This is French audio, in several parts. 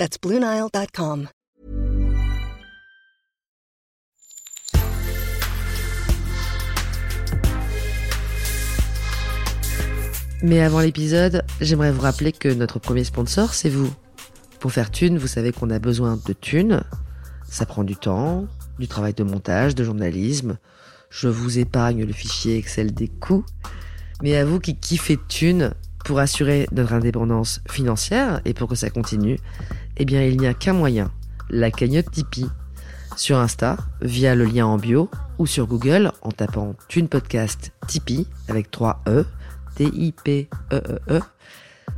That's BlueNile.com. Mais avant l'épisode, j'aimerais vous rappeler que notre premier sponsor, c'est vous. Pour faire thune, vous savez qu'on a besoin de thunes. Ça prend du temps, du travail de montage, de journalisme. Je vous épargne le fichier Excel des coûts. Mais à vous qui kiffez thunes, pour assurer notre indépendance financière et pour que ça continue, eh bien il n'y a qu'un moyen, la cagnotte Tipeee. Sur Insta, via le lien en bio, ou sur Google en tapant Thune Podcast Tipeee avec 3 E, T-I-P-E-E-E.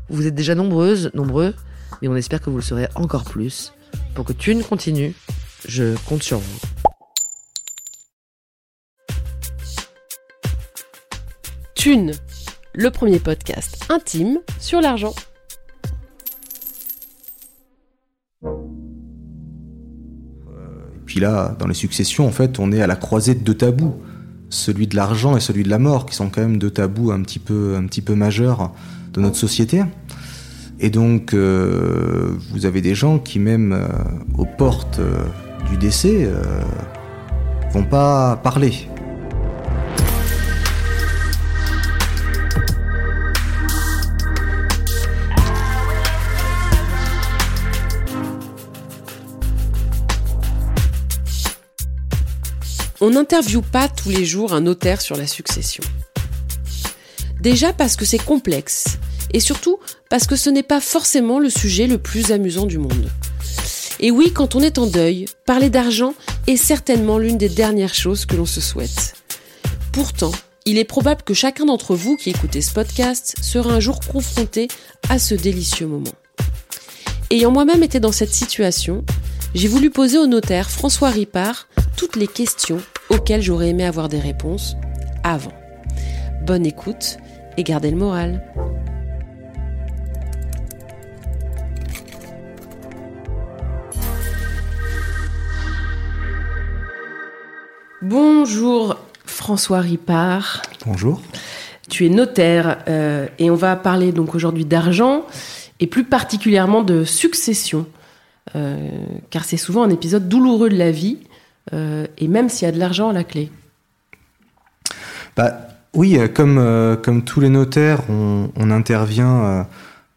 Vous êtes déjà nombreuses, nombreux, mais on espère que vous le serez encore plus. Pour que Thune continue, je compte sur vous. Thune, le premier podcast intime sur l'argent. Puis là, dans les successions, en fait, on est à la croisée de deux tabous. Celui de l'argent et celui de la mort, qui sont quand même deux tabous un petit peu, majeurs de notre société. Et donc, euh, vous avez des gens qui, même euh, aux portes euh, du décès, vont pas parler. On n'interviewe pas tous les jours un notaire sur la succession. Déjà parce que c'est complexe, et surtout parce que ce n'est pas forcément le sujet le plus amusant du monde. Et oui, quand on est en deuil, parler d'argent est certainement l'une des dernières choses que l'on se souhaite. Pourtant, il est probable que chacun d'entre vous qui écoutez ce podcast sera un jour confronté à ce délicieux moment. Ayant moi-même été dans cette situation, j'ai voulu poser au notaire François Ripard toutes les questions auxquelles j'aurais aimé avoir des réponses avant. Bonne écoute et gardez le moral. Bonjour François Ripard. Bonjour. Tu es notaire euh, et on va parler donc aujourd'hui d'argent et plus particulièrement de succession, euh, car c'est souvent un épisode douloureux de la vie et même s'il y a de l'argent à la clé. Bah, oui, euh, comme, euh, comme tous les notaires, on, intervient euh,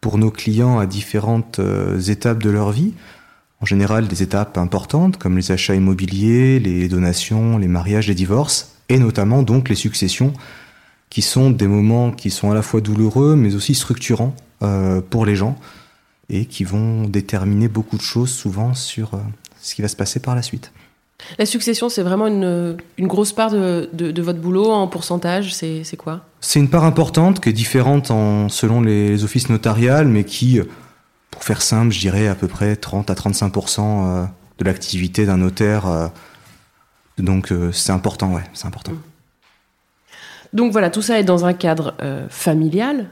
pour nos clients à différentes euh, étapes de leur vie. En général, des étapes importantes comme les achats immobiliers, les donations, les mariages, les divorces, et notamment donc les successions, qui sont des moments qui sont à la fois douloureux, mais aussi structurants euh, pour les gens, et qui vont déterminer beaucoup de choses souvent sur euh, ce qui va se passer par la suite. La succession, c'est vraiment une, une grosse part de, de- de votre boulot en pourcentage, c'est quoi? C'est une part importante qui est différente en, selon les offices notariales, mais qui, pour faire simple, je dirais à peu près 30 à 35% euh, de l'activité d'un notaire. euh, Donc euh, c'est important, ouais, c'est important. Donc voilà, tout ça est dans un cadre euh, familial,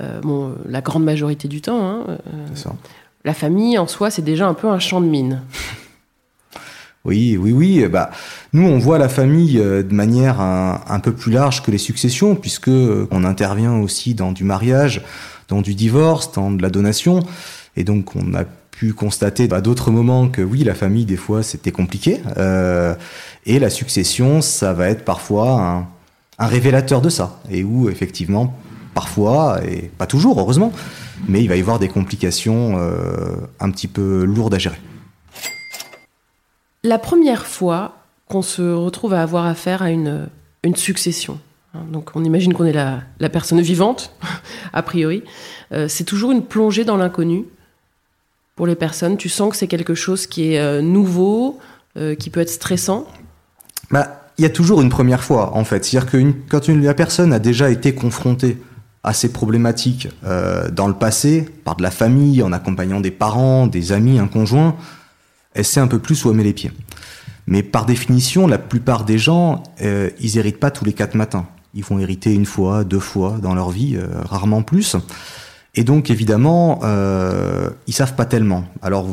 euh, bon, la grande majorité du temps. hein, euh, ça. la famille, en soi, c'est déjà un peu un champ de mine. Oui, oui, oui. euh, Bah, nous, on voit la famille euh, de manière un, peu plus large que les successions, puisque euh, on intervient aussi dans du mariage, dans du divorce, dans de la donation, et donc on a pu constater à d'autres moments que oui, la famille des fois c'était compliqué, euh, et la succession, ça va être parfois un, un révélateur de ça, et où effectivement, parfois et pas toujours, heureusement, mais il va y avoir des complications euh, un petit peu lourdes à gérer. La première fois qu'on se retrouve à avoir affaire à une, succession, hein, donc on imagine qu'on est la, personne vivante, a priori, euh, c'est toujours une plongée dans l'inconnu pour les personnes. Tu sens que c'est quelque chose qui est euh, nouveau, euh, qui peut être stressant. Bah, il y a toujours une première fois, en fait. C'est-à-dire que quand une, la personne a déjà été confrontée à ces problématiques dans le passé, par de la famille, en accompagnant des parents, des amis, un conjoint, elle sait un peu plus où elle met les pieds. Mais par définition, la plupart des gens, euh, ils héritent pas tous les quatre matins. Ils vont hériter une fois, deux fois dans leur vie, euh, rarement plus. Et donc évidemment, euh, ils savent pas tellement. Alors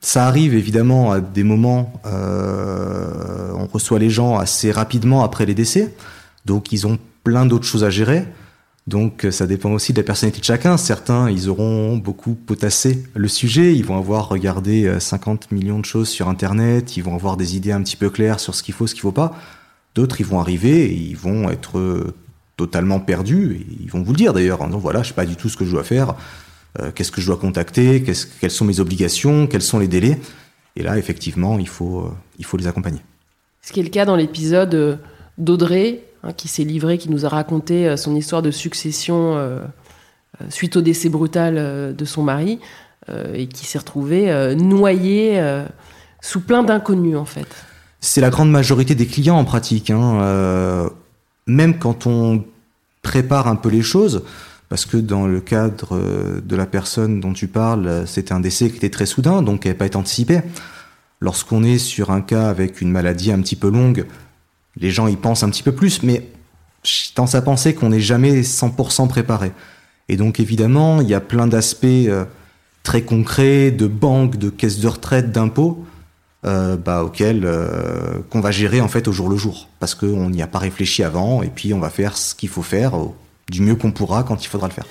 ça arrive évidemment à des moments, on reçoit les gens assez rapidement après les décès, donc ils ont plein d'autres choses à gérer. Donc ça dépend aussi de la personnalité de chacun. Certains, ils auront beaucoup potassé le sujet, ils vont avoir regardé 50 millions de choses sur Internet, ils vont avoir des idées un petit peu claires sur ce qu'il faut, ce qu'il faut pas. D'autres, ils vont arriver et ils vont être totalement perdus. Ils vont vous le dire d'ailleurs, en disant voilà, je sais pas du tout ce que je dois faire, euh, qu'est-ce que je dois contacter, quelles sont mes obligations, quels sont les délais? Et là, effectivement, il faut, euh, il faut les accompagner. Ce qui est le cas dans l'épisode euh, d'Audrey, hein, qui s'est livrée, qui nous a raconté son histoire de succession suite au décès brutal de son mari, et qui s'est retrouvée noyée sous plein d'inconnus en fait. C'est la grande majorité des clients en pratique. Hein. Euh, même quand on prépare un peu les choses, parce que dans le cadre de la personne dont tu parles, c'était un décès qui était très soudain, donc qui n'avait pas été anticipé. Lorsqu'on est sur un cas avec une maladie un petit peu longue, les gens y pensent un petit peu plus, mais je tendance à penser qu'on n'est jamais 100% préparé. Et donc évidemment, il y a plein d'aspects euh, très concrets, de banques, de caisses de retraite, d'impôts, euh, bah, auquel euh, qu'on va gérer en fait au jour le jour, parce qu'on n'y a pas réfléchi avant, et puis on va faire ce qu'il faut faire du mieux qu'on pourra quand il faudra le faire.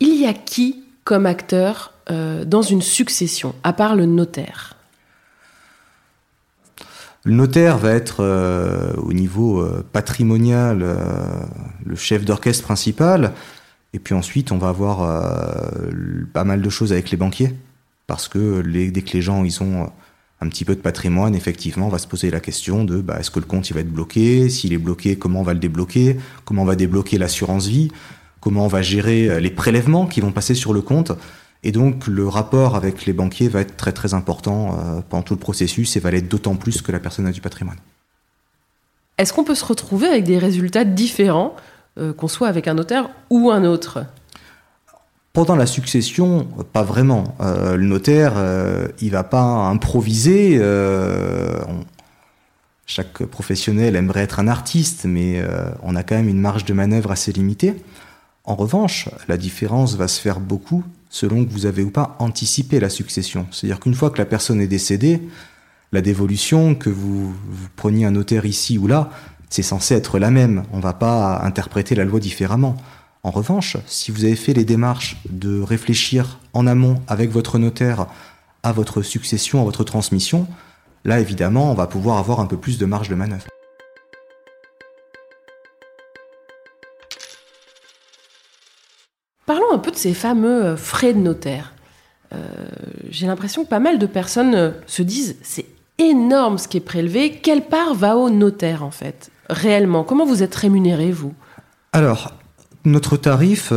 Il y a qui comme acteur euh, dans une succession, à part le notaire. Le notaire va être au niveau patrimonial le chef d'orchestre principal. Et puis ensuite, on va avoir euh, pas mal de choses avec les banquiers, parce que dès que les gens ils ont un petit peu de patrimoine, effectivement, on va se poser la question de bah, est-ce que le compte il va être bloqué? S'il est bloqué, comment on va le débloquer? Comment on va débloquer l'assurance vie? Comment on va gérer euh, les prélèvements qui vont passer sur le compte? Et donc, le rapport avec les banquiers va être très très important euh, pendant tout le processus et va l'être d'autant plus que la personne a du patrimoine. Est-ce qu'on peut se retrouver avec des résultats différents euh, qu'on soit avec un notaire ou un autre? Pendant la succession, pas vraiment. Euh, le notaire, il va pas improviser. chaque professionnel aimerait être un artiste, mais on a quand même une marge de manœuvre assez limitée. En revanche, la différence va se faire beaucoup selon que vous avez ou pas anticipé la succession. C'est-à-dire qu'une fois que la personne est décédée, la dévolution, que vous, preniez un notaire ici ou là, c'est censé être la même. On ne va pas interpréter la loi différemment. En revanche, si vous avez fait les démarches de réfléchir en amont avec votre notaire à votre succession, à votre transmission, là évidemment, on va pouvoir avoir un peu plus de marge de manœuvre. Un peu de ces fameux euh, frais de notaire. Euh, j'ai l'impression que pas mal de personnes euh, se disent c'est énorme ce qui est prélevé, quelle part va au notaire en fait réellement? Comment vous êtes rémunéré, vous? Alors, notre tarif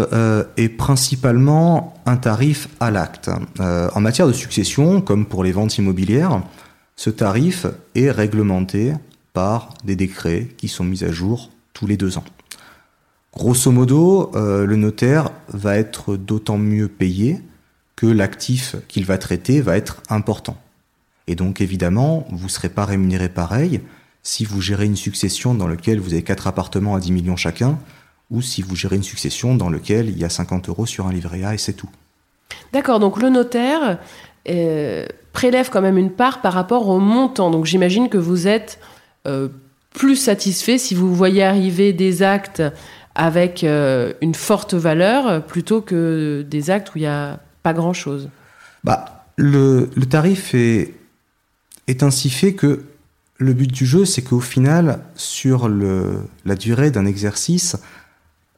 est principalement un tarif à l'acte. En matière de succession, comme pour les ventes immobilières, ce tarif est réglementé par des décrets qui sont mis à jour tous les deux ans. Grosso modo, euh, le notaire va être d'autant mieux payé que l'actif qu'il va traiter va être important. Et donc évidemment, vous ne serez pas rémunéré pareil si vous gérez une succession dans laquelle vous avez quatre appartements à 10 millions chacun, ou si vous gérez une succession dans laquelle il y a 50 euros sur un livret A et c'est tout. D'accord, donc le notaire euh, prélève quand même une part par rapport au montant. Donc j'imagine que vous êtes euh, plus satisfait si vous voyez arriver des actes avec euh, une forte valeur plutôt que des actes où il n'y a pas grand-chose. Bah, le, le tarif est, est ainsi fait que le but du jeu, c'est qu'au final, sur le, la durée d'un exercice,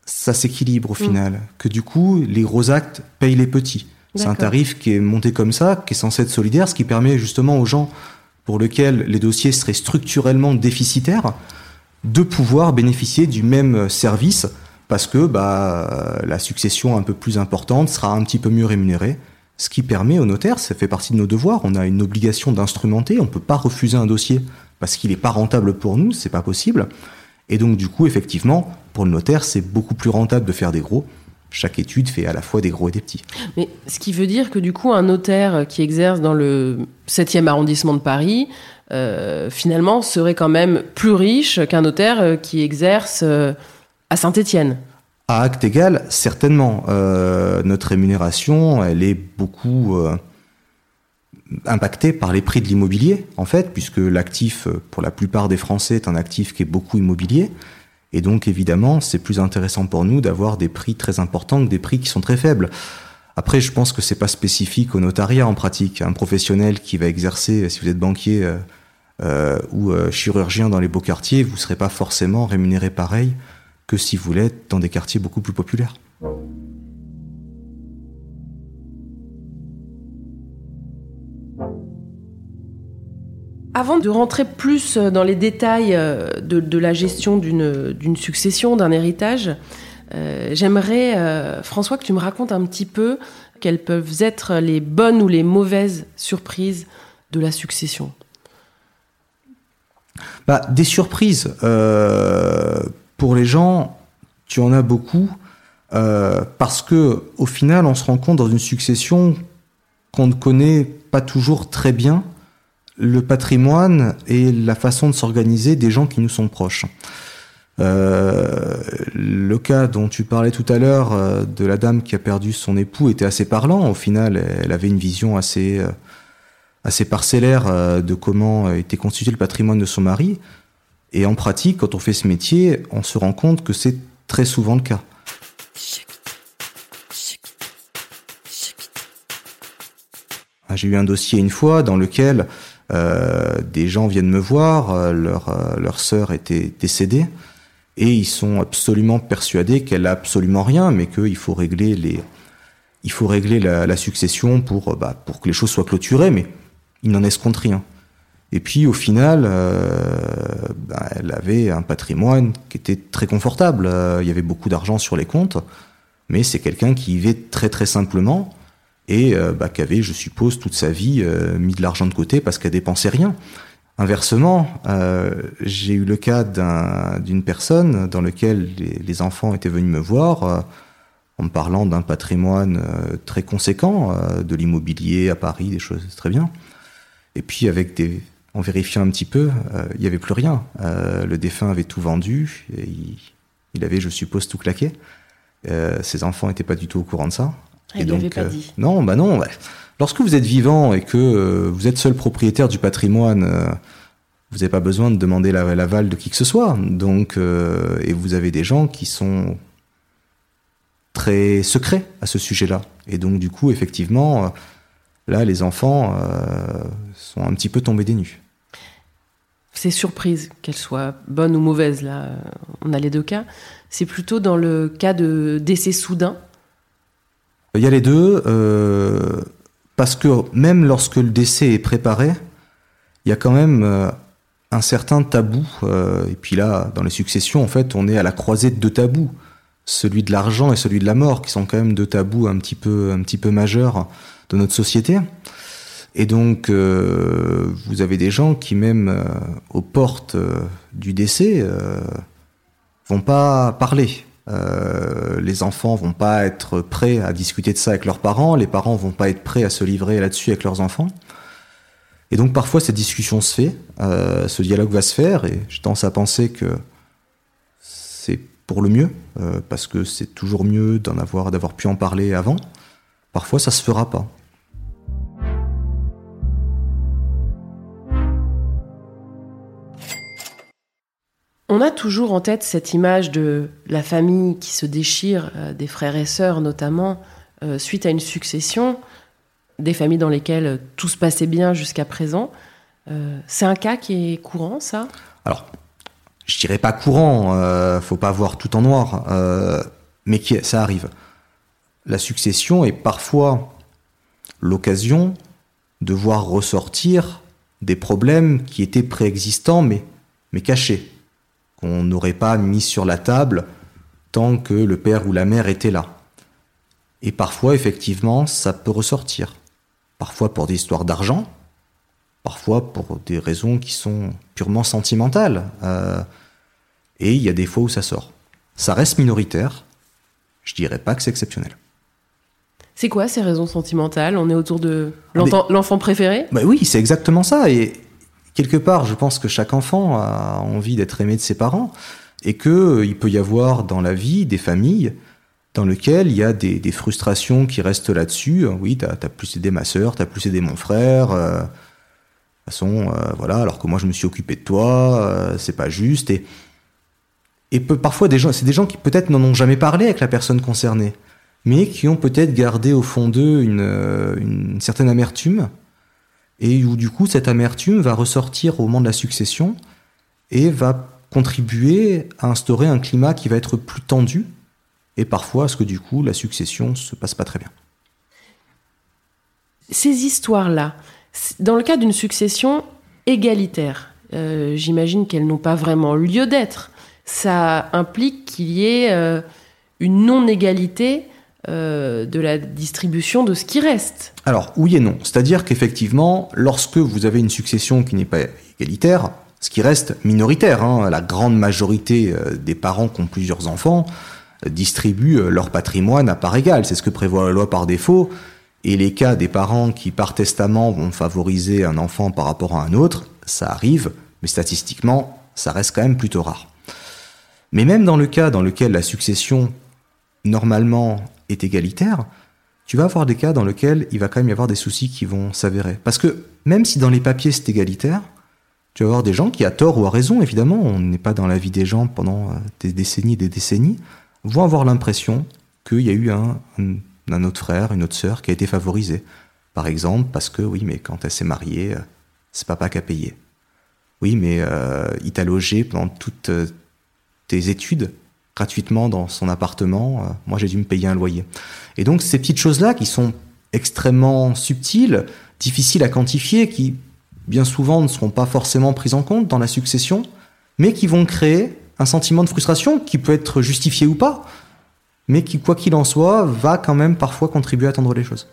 ça s'équilibre au mm. final. Que du coup, les gros actes payent les petits. C'est un tarif qui est monté comme ça, qui est censé être solidaire, ce qui permet justement aux gens pour lesquels les dossiers seraient structurellement déficitaires de pouvoir bénéficier du même service parce que bah, la succession un peu plus importante sera un petit peu mieux rémunérée. Ce qui permet au notaire, ça fait partie de nos devoirs, on a une obligation d'instrumenter, on ne peut pas refuser un dossier parce qu'il n'est pas rentable pour nous, c'est pas possible. Et donc du coup, effectivement, pour le notaire, c'est beaucoup plus rentable de faire des gros chaque étude fait à la fois des gros et des petits. Mais ce qui veut dire que du coup, un notaire qui exerce dans le 7e arrondissement de Paris, euh, finalement, serait quand même plus riche qu'un notaire euh, qui exerce euh, à Saint-Étienne. À acte égal, certainement. notre rémunération, elle est beaucoup impactée par les prix de l'immobilier, en fait, puisque l'actif, pour la plupart des Français, est un actif qui est beaucoup immobilier. Et donc, évidemment, c'est plus intéressant pour nous d'avoir des prix très importants que des prix qui sont très faibles. Après, je pense que c'est pas spécifique au notariat en pratique. Un professionnel qui va exercer, si vous êtes banquier ou euh, chirurgien dans les beaux quartiers, vous serez pas forcément rémunéré pareil que si vous l'êtes dans des quartiers beaucoup plus populaires. Avant de rentrer plus dans les détails euh, de, la gestion d'une succession, d'un héritage, euh, j'aimerais, euh, François, que tu me racontes un petit peu quelles peuvent être les bonnes ou les mauvaises surprises de la succession. Bah, des surprises, pour les gens, tu en as beaucoup, parce que au final, on se rend compte dans une succession qu'on ne connaît pas toujours très bien le patrimoine et la façon de s'organiser des gens qui nous sont proches. Euh, le cas dont tu parlais tout à l'heure euh, de la dame qui a perdu son époux était assez parlant. Au final, elle avait une vision assez, euh, assez parcellaire de comment était constitué le patrimoine de son mari. Et en pratique, quand on fait ce métier, on se rend compte que c'est très souvent le cas. Ah, j'ai eu un dossier une fois dans lequel euh, des gens viennent me voir, euh, leur, euh, leur sœur était décédée, et ils sont absolument persuadés qu'elle a absolument rien, mais qu'il faut régler les, il faut régler la, succession pour, bah, pour que les choses soient clôturées, mais ils n'en escomptent rien. Et puis au final, bah, elle avait un patrimoine qui était très confortable. il y avait beaucoup d'argent sur les comptes, mais c'est quelqu'un qui vivait très très simplement et euh, bah, qui avait, je suppose, toute sa vie euh, mis de l'argent de côté parce qu'elle dépensait rien. Inversement, euh, j'ai eu le cas d'une personne dans lequel les, enfants étaient venus me voir en me parlant d'un patrimoine très conséquent, de l'immobilier à Paris, des choses très bien. Et puis avec des, en vérifiant un petit peu, il n'y avait plus rien. le défunt avait tout vendu, et il, avait, je suppose, tout claqué. ses enfants n'étaient pas du tout au courant de ça. Il donc, pas euh, dit. Non, bah non. Lorsque vous êtes vivant et que euh, vous êtes seul propriétaire du patrimoine, euh, vous n'avez pas besoin de demander l'aval de qui que ce soit. Donc, et vous avez des gens qui sont très secrets à ce sujet-là. Et donc, du coup, effectivement, là, les enfants sont un petit peu tombés des nues. Ces surprises, qu'elles soient bonnes ou mauvaises, là, on a les deux cas. C'est plutôt dans le cas de décès soudain il y a les deux, euh, parce que même lorsque le décès est préparé, il y a quand même euh, un certain tabou. Euh, et puis là, dans les successions, en fait, on est à la croisée de deux tabous, celui de l'argent et celui de la mort, qui sont quand même deux tabous un petit peu, un petit peu majeurs de notre société. Et donc, vous avez des gens qui, même aux portes du décès, vont pas parler. Euh, les enfants vont pas être prêts à discuter de ça avec leurs parents, les parents vont pas être prêts à se livrer là-dessus avec leurs enfants. Et donc parfois cette discussion se fait, euh, ce dialogue va se faire, et je tendance à penser que c'est pour le mieux, euh, parce que c'est toujours mieux d'en avoir, d'avoir pu en parler avant. Parfois ça se fera pas. On a toujours en tête cette image de la famille qui se déchire, euh, des frères et sœurs notamment, euh, suite à une succession, des familles dans lesquelles tout se passait bien jusqu'à présent. Euh, c'est un cas qui est courant, ça? Alors, je dirais pas courant, faut pas voir tout en noir, mais ça arrive. La succession est parfois l'occasion de voir ressortir des problèmes qui étaient préexistants mais cachés qu'on n'aurait pas mis sur la table tant que le père ou la mère était là. Et parfois, effectivement, ça peut ressortir. Parfois pour des histoires d'argent, parfois pour des raisons qui sont purement sentimentales. Euh, et il y a des fois où ça sort. Ça reste minoritaire. je dirais pas que c'est exceptionnel. C'est quoi ces raisons sentimentales? On est autour de l'enfant préféré? Bah Oui, c'est exactement ça. Et quelque part, je pense que chaque enfant a envie d'être aimé de ses parents et qu'il euh, peut y avoir dans la vie des familles dans lesquelles il y a des, frustrations qui restent là-dessus. Oui, t'as as plus aidé ma sœur, t'as plus aidé mon frère. Euh, de toute façon, euh, voilà, alors que moi je me suis occupé de toi, c'est pas juste. Et, et parfois, des gens, c'est des gens qui peut-être n'en ont jamais parlé avec la personne concernée, mais qui ont peut-être gardé au fond d'eux une certaine amertume et où du coup cette amertume va ressortir au moment de la succession et va contribuer à instaurer un climat qui va être plus tendu et parfois à ce que du coup la succession se passe pas très bien. Ces histoires-là, dans le cas d'une succession égalitaire, euh, j'imagine qu'elles n'ont pas vraiment lieu d'être. Ça implique qu'il y ait euh, une non-égalité euh, de la distribution de ce qui reste. Alors oui et non. C'est-à-dire qu'effectivement, lorsque vous avez une succession qui n'est pas égalitaire, ce qui reste minoritaire, hein, la grande majorité euh, des parents qui ont plusieurs enfants euh, distribuent leur patrimoine à part égale. C'est ce que prévoit la loi par défaut. Et les cas des parents qui, par testament, vont favoriser un enfant par rapport à un autre, ça arrive, mais statistiquement, ça reste quand même plutôt rare. Mais même dans le cas dans lequel la succession, normalement, est égalitaire, tu vas avoir des cas dans lesquels il va quand même y avoir des soucis qui vont s'avérer. Parce que même si dans les papiers c'est égalitaire, tu vas avoir des gens qui, à tort ou à raison, évidemment, on n'est pas dans la vie des gens pendant euh, des décennies et des décennies, vont avoir l'impression qu'il y a eu un, un, autre frère, une autre sœur qui a été favorisée. Par exemple, parce que oui, mais quand elle s'est mariée, euh, c'est papa qui a payé. Oui, mais euh, il t'a logé pendant toutes tes études gratuitement dans son appartement. Euh, moi, j'ai dû me payer un loyer. Et donc, ces petites choses-là qui sont extrêmement subtiles, difficiles à quantifier, qui bien souvent ne seront pas forcément prises en compte dans la succession, mais qui vont créer un sentiment de frustration qui peut être justifié ou pas, mais qui, quoi qu'il en soit, va quand même parfois contribuer à tendre les choses.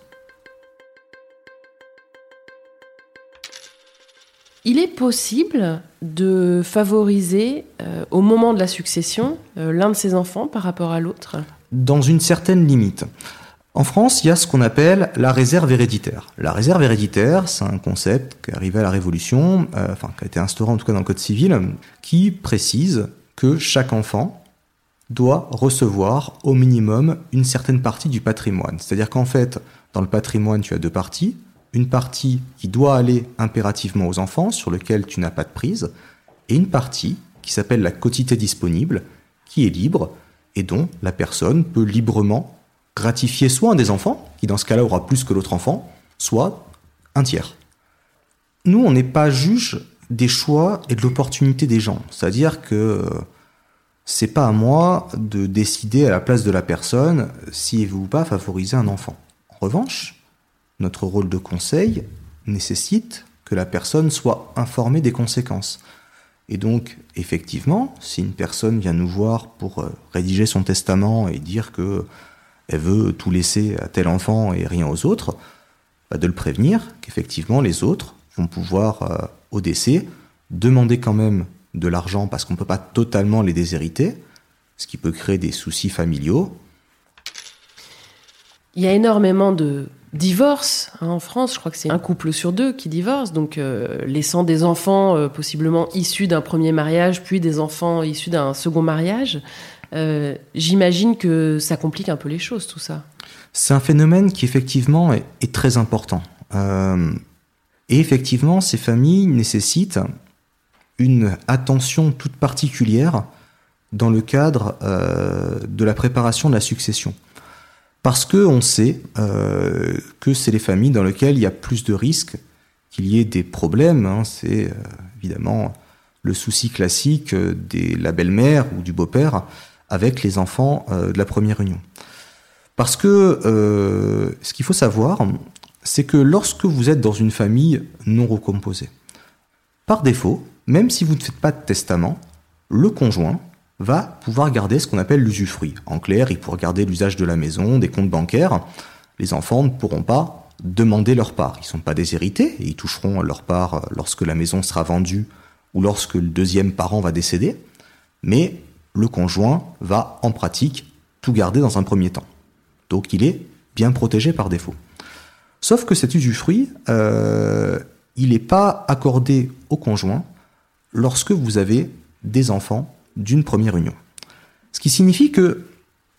Il est possible de favoriser euh, au moment de la succession euh, l'un de ses enfants par rapport à l'autre? Dans une certaine limite. En France, il y a ce qu'on appelle la réserve héréditaire. La réserve héréditaire, c'est un concept qui est arrivé à la Révolution, euh, enfin qui a été instauré en tout cas dans le Code civil, qui précise que chaque enfant doit recevoir au minimum une certaine partie du patrimoine. C'est-à-dire qu'en fait, dans le patrimoine, tu as deux parties une partie qui doit aller impérativement aux enfants, sur lequel tu n'as pas de prise, et une partie qui s'appelle la quotité disponible, qui est libre et dont la personne peut librement gratifier soit un des enfants, qui dans ce cas-là aura plus que l'autre enfant, soit un tiers. Nous, on n'est pas juge des choix et de l'opportunité des gens. C'est-à-dire que euh, c'est pas à moi de décider à la place de la personne si veut ou pas favoriser un enfant. En revanche, notre rôle de conseil nécessite que la personne soit informée des conséquences. Et donc, effectivement, si une personne vient nous voir pour euh, rédiger son testament et dire que elle veut tout laisser à tel enfant et rien aux autres, bah, de le prévenir qu'effectivement les autres vont pouvoir, euh, au décès, demander quand même de l'argent parce qu'on ne peut pas totalement les déshériter, ce qui peut créer des soucis familiaux. Il y a énormément de divorce hein, en France. Je crois que c'est un couple sur deux qui divorce, donc euh, laissant des enfants euh, possiblement issus d'un premier mariage, puis des enfants issus d'un second mariage. Euh, j'imagine que ça complique un peu les choses, tout ça. C'est un phénomène qui effectivement est, est très important. et effectivement, ces familles nécessitent une attention toute particulière dans le cadre de la préparation de la succession parce qu'on sait euh, que c'est les familles dans lesquelles il y a plus de risques qu'il y ait des problèmes. Hein. C'est euh, évidemment le souci classique euh, de la belle-mère ou du beau-père avec les enfants de la première union. Parce que ce qu'il faut savoir, c'est que lorsque vous êtes dans une famille non recomposée, par défaut, même si vous ne faites pas de testament, le conjoint va pouvoir garder ce qu'on appelle l'usufruit. En clair, il pourra garder l'usage de la maison, des comptes bancaires. Les enfants ne pourront pas demander leur part. Ils ne sont pas déshérités et ils toucheront leur part lorsque la maison sera vendue ou lorsque le deuxième parent va décéder. Mais le conjoint va en pratique tout garder dans un premier temps. Donc il est bien protégé par défaut. Sauf que cet usufruit, euh, il n'est pas accordé au conjoint lorsque vous avez des enfants d'une première union. Ce qui signifie que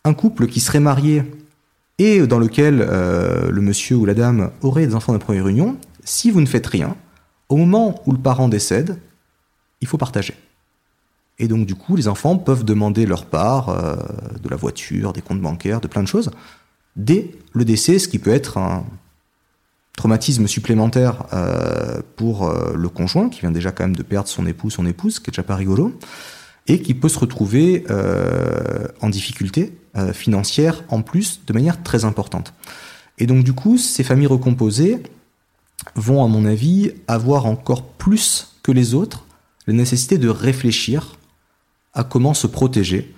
un couple qui serait marié et dans lequel euh, le monsieur ou la dame aurait des enfants de première union, si vous ne faites rien, au moment où le parent décède, il faut partager. Et donc du coup, les enfants peuvent demander leur part euh, de la voiture, des comptes bancaires, de plein de choses, dès le décès, ce qui peut être un traumatisme supplémentaire euh, pour le conjoint, qui vient déjà quand même de perdre son époux, son épouse, ce qui est déjà pas rigolo et qui peut se retrouver euh, en difficulté euh, financière en plus de manière très importante. Et donc du coup, ces familles recomposées vont, à mon avis, avoir encore plus que les autres la nécessité de réfléchir à comment se protéger.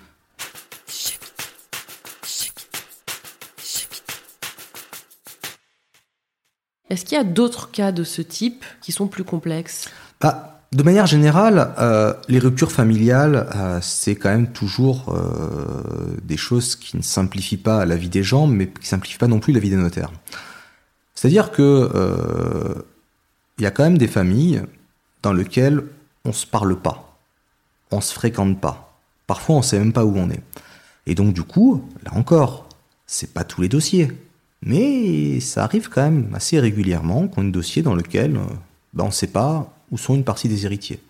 Est-ce qu'il y a d'autres cas de ce type qui sont plus complexes? Bah, de manière générale, euh, les ruptures familiales, euh, c'est quand même toujours euh, des choses qui ne simplifient pas la vie des gens, mais qui ne simplifient pas non plus la vie des notaires. C'est-à-dire que il y a quand même des familles dans lesquelles on se parle pas, on se fréquente pas. Parfois, on sait même pas où on est. Et donc, du coup, là encore, c'est pas tous les dossiers, mais ça arrive quand même assez régulièrement qu'on ait un dossier dans lequel ben, on ne sait pas où sont une partie des héritiers.